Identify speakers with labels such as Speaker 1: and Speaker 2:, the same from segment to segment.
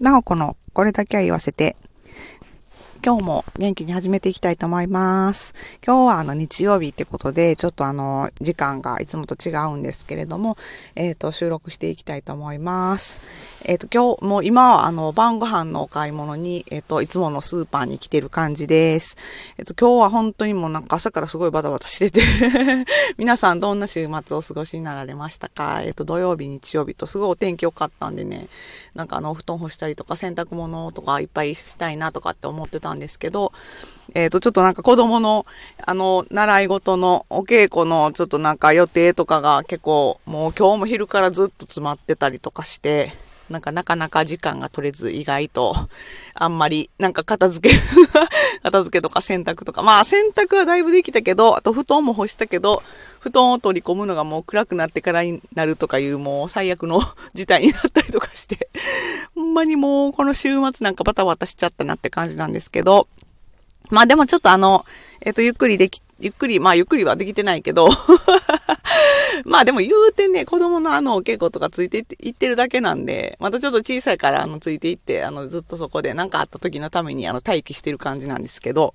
Speaker 1: なおこのこれだけは言わせて、今日も元気に始めていきたいと思います。今日はあの日曜日ってことで、ちょっとあの時間がいつもと違うんですけれども、えっ、ー、と収録していきたいと思います。えっ、ー、と今日も今はあの晩ご飯のお買い物に、えっ、ー、といつものスーパーに来てる感じです。えっ、と今日は本当にもうなんか朝からすごいバタバタしてて 皆さんどんな週末をお過ごしになられましたか？えっ、と土曜日、日曜日とすごいお天気良かったんでね、なんかあのお布団干したりとか洗濯物とかいっぱいしたいなとかって思ってたんですけど、えっ、ー、と、ちょっとなんか子供の、あの、習い事のお稽古のちょっとなんか予定とかが結構、もう今日も昼からずっと詰まってたりとかして、なんかなかなか時間が取れず意外と、あんまり、なんか片付け 片付けとか洗濯とか。まあ洗濯はだいぶできたけど、あと布団も干したけど、布団を取り込むのがもう暗くなってからになるとかいうもう最悪の 事態になったりとかして、まにもうこの週末なんかバタバタしちゃったなって感じなんですけど、まあでもちょっとあの、えっ、と、ゆっくりでき、ゆっくり、まあゆっくりはできてないけど。まあでも言うてね、子供のあのお稽古とかついていってるだけなんで、またちょっと小さいからあのついていって、あのずっとそこで何かあった時のためにあの待機してる感じなんですけど、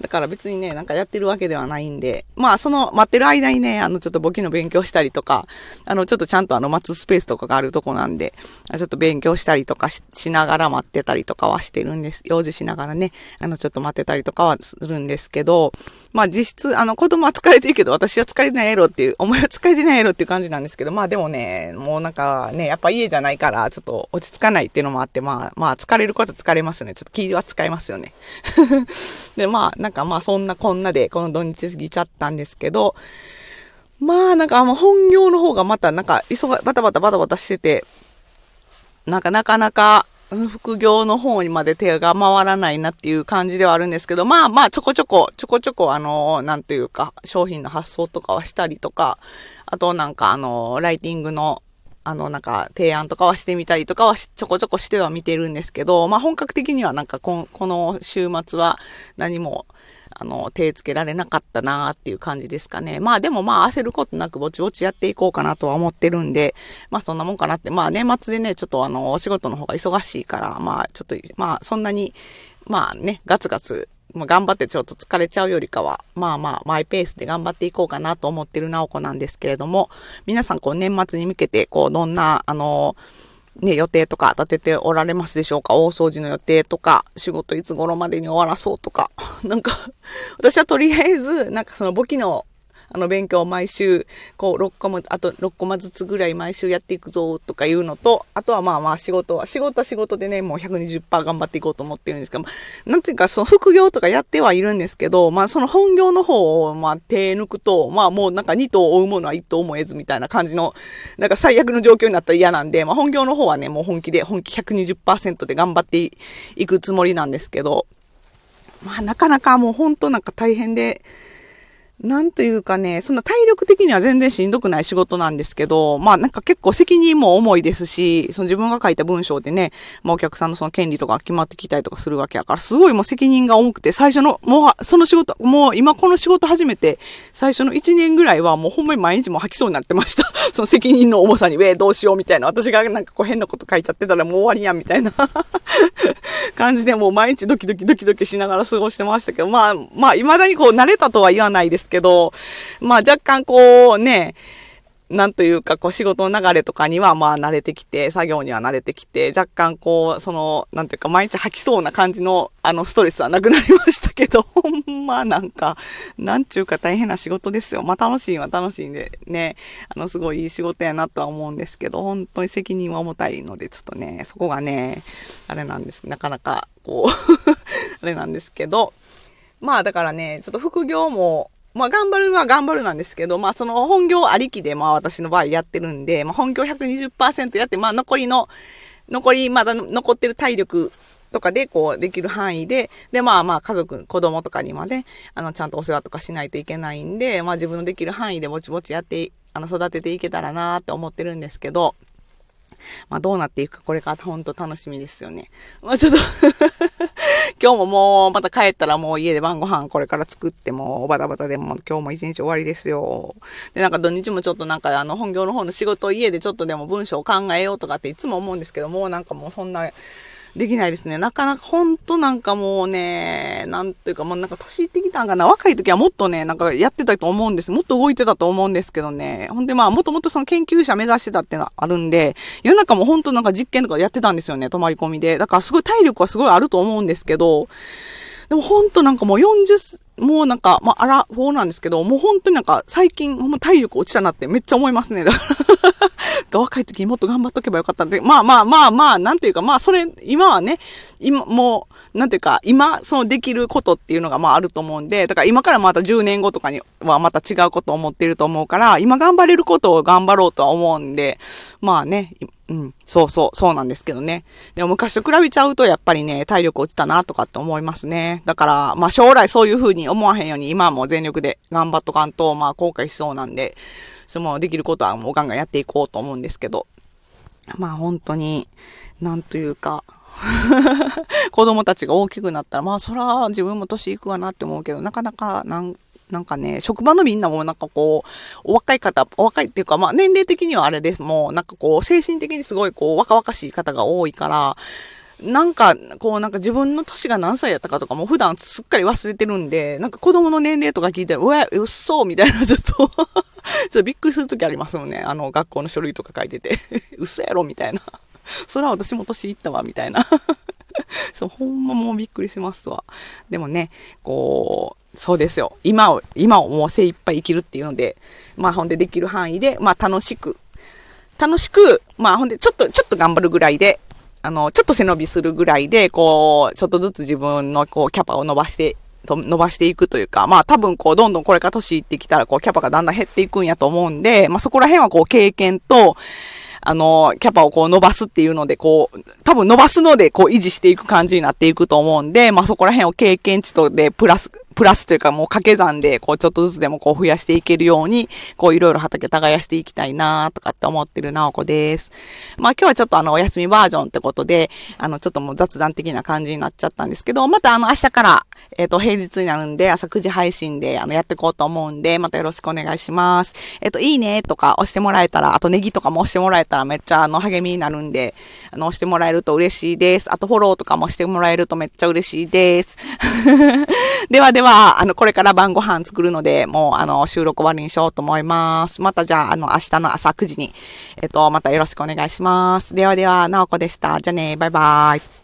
Speaker 1: だから別にね、なんかやってるわけではないんで、まあその待ってる間にね、あのちょっと簿記の勉強したりとか、あのちょっとちゃんとあの待つスペースとかがあるとこなんで、ちょっと勉強したりとかしながら待ってたりとかはしてるんです。用事しながらね、あのちょっと待ってたりとかはするんですけど、まあ実質、あの子供は疲れてるけど私は疲れてないやろっていう、思いは疲れてないやろっていう感じなんですけど、まあでもね、もうなんかね、やっぱ家じゃないからちょっと落ち着かないっていうのもあって、まあまあ疲れることは疲れますよね。ちょっと気は使いますよね。で、まあなんかまあそんなこんなでこの土日過ぎちゃったんですけど、まあなんかもう本業の方がまたなんか急が、バタバタバタバタしてて、なんかなかなか副業の方にまで手が回らないなっていう感じではあるんですけど、まあまあちょこちょこ、ちょこちょこあの、なんというか、商品の発送とかはしたりとか、あとなんかあの、ライティングのあの、なんか、提案とかはしてみたりとかはちょこちょこしては見てるんですけど、まあ本格的にはなんかこの週末は何もあの、手つけられなかったなーっていう感じですかね。まあでもまあ焦ることなくぼちぼちやっていこうかなとは思ってるんで、まあそんなもんかなって、まあ年末でね、ちょっとあの、お仕事の方が忙しいから、まあちょっと、まあそんなに、まあね、ガツガツ、まあ、頑張ってちょっと疲れちゃうよりかは、まあまあ、マイペースで頑張っていこうかなと思ってるなおこなんですけれども、皆さんこう年末に向けて、こう、どんな、あのね、予定とか立てておられますでしょうか？大掃除の予定とか、仕事いつ頃までに終わらそうとか。なんか、私はとりあえず、なんかその簿記のあの、勉強を毎週、こう、6コマ、あと6コマずつぐらい毎週やっていくぞ、とかいうのと、あとはまあまあ仕事は、仕事は仕事でね、もう120%頑張っていこうと思ってるんですけど、なんていうか、その副業とかやってはいるんですけど、まあその本業の方を、まあ手抜くと、まあもうなんか2頭追うものは1頭も得ずみたいな感じの、なんか最悪の状況になったら嫌なんで、まあ本業の方はね、もう本気で、本気120%で頑張っていくつもりなんですけど、まあなかなかもう本当なんか大変で、なんというかね、そんな体力的には全然しんどくない仕事なんですけど、まあなんか結構責任も重いですし、その自分が書いた文章でね、まあお客さんのその権利とか決まってきたりとかするわけやから、すごいもう責任が重くて、最初の、もうその仕事、もう今この仕事始めて、最初の1年ぐらいはもうほんまに毎日も吐きそうになってました。その責任の重さに、ウェどうしようみたいな。私がなんかこう変なこと書いちゃってたらもう終わりやんみたいな 感じでもう毎日ドキドキドキドキしながら過ごしてましたけど、まあ、まあ未だにこう慣れたとは言わないですけど、まあ若干こうね、なんというか、こう仕事の流れとかにはまあ慣れてきて、作業には慣れてきて、若干こう、その、なんていうか、毎日吐きそうな感じの、あの、ストレスはなくなりましたけど、ほんまなんか、なんちゅうか大変な仕事ですよ。まあ楽しいは楽しいんで、ね、あの、すごいいい仕事やなとは思うんですけど、本当に責任は重たいので、ちょっとね、そこがね、あれなんです。なかなか、こう あれなんですけど、まあだからね、ちょっと副業も、まあ頑張るのは頑張るなんですけど、まあその本業ありきでまあ私の場合やってるんで、まあ本業120%やって、まあ残りの、残りまだ残ってる体力とかでこうできる範囲で、でまあまあ家族、子供とかにまで、あのちゃんとお世話とかしないといけないんで、まあ自分のできる範囲でぼちぼちやって、あの育てていけたらなって思ってるんですけど、まあどうなっていくかこれから本当楽しみですよね。まあちょっと 今日ももう、また帰ったらもう家で晩ご飯これから作っても、バタバタでも今日も一日終わりですよ。で、なんか土日もちょっとなんかあの本業の方の仕事を家でちょっとでも文章を考えようとかっていつも思うんですけども、なんかもうそんな、できないですね。なかなかほんとなんかもうね、なんていうかもうなんか年いってきたんかな。若い時はもっとね、なんかやってたと思うんです。もっと動いてたと思うんですけどね。ほんでまあもともとその研究者目指してたっていうのはあるんで、夜中もほんとなんか実験とかやってたんですよね。泊まり込みで。だからすごい体力はすごいあると思うんですけど、でもほんとなんかもう40、もうなんか、まあ、あら、フォーなんですけど、もう本当になんか最近ほんま体力落ちたなってめっちゃ思いますね。だから若い時にもっと頑張っとけばよかったんで、まあまあまあまあ、なんていうか、まあそれ、今はね、今、もう、なんていうか、今、そのできることっていうのがまああると思うんで、だから今からまた10年後とかにはまた違うことを思ってると思うから、今頑張れることを頑張ろうとは思うんで、まあね、うん、そうそう、そうなんですけどね。でも昔と比べちゃうとやっぱりね、体力落ちたなとかって思いますね。だから、まあ将来そういう風に思わへんように今も全力で頑張っとかんと、まあ後悔しそうなんで、そのできることはもうガンガンやっていこうと思うんですけど、まあ本当に、なんというか、子供たちが大きくなったら、まあそら自分も年いくわなって思うけど、なかなかなんなんかね、職場のみんなもなんかこう、お若い方、お若いっていうか、まあ年齢的にはあれです。もうなんかこう、精神的にすごいこう、若々しい方が多いから、なんか、こう、なんか自分の年が何歳やったかとかも普段すっかり忘れてるんで、なんか子供の年齢とか聞いて、うわ、うっそみたいな、ちょっとちょっとびっくりするときありますよね。あの、学校の書類とか書いてて 嘘やろみたいな。そら私も年いったわ、みたいな そう、ほんまもうびっくりしますわ。でもね、こう、そうですよ。今を、今をもう精一杯生きるっていうので、まあほんでできる範囲で、まあ楽しく、楽しく、まあほんでちょっと、ちょっと頑張るぐらいで、あの、ちょっと背伸びするぐらいで、こう、ちょっとずつ自分のこう、キャパを伸ばしてと伸ばしていくというか、まあ多分こうどんどんこれから年いってきたらこうキャパがだんだん減っていくんやと思うんで、まあそこら辺はこう経験と、あの、キャパをこう伸ばすっていうので、こう、多分伸ばすのでこう維持していく感じになっていくと思うんで、まあそこら辺を経験値とでプラス、プラスというかもう掛け算で、こうちょっとずつでもこう増やしていけるように、こういろいろ畑耕していきたいなとかって思ってるなおこです。まあ今日はちょっとあのお休みバージョンってことで、あのちょっともう雑談的な感じになっちゃったんですけど、またあの明日から、えっ、ー、と平日になるんで朝9時配信であのやっていこうと思うんで、またよろしくお願いします。えっ、ー、といいねとか押してもらえたら、あとネギとかも押してもらえたららめっちゃあの励みになるんで、あのしてもらえると嬉しいです。あとフォローとかもしてもらえるとめっちゃ嬉しいです。ではでは、あのこれから晩ご飯作るので、もうあの収録終わりにしようと思います。またじゃああの明日の朝9時に、えっ、とまたよろしくお願いします。ではでは、なおこでした。じゃあね、バイバイ。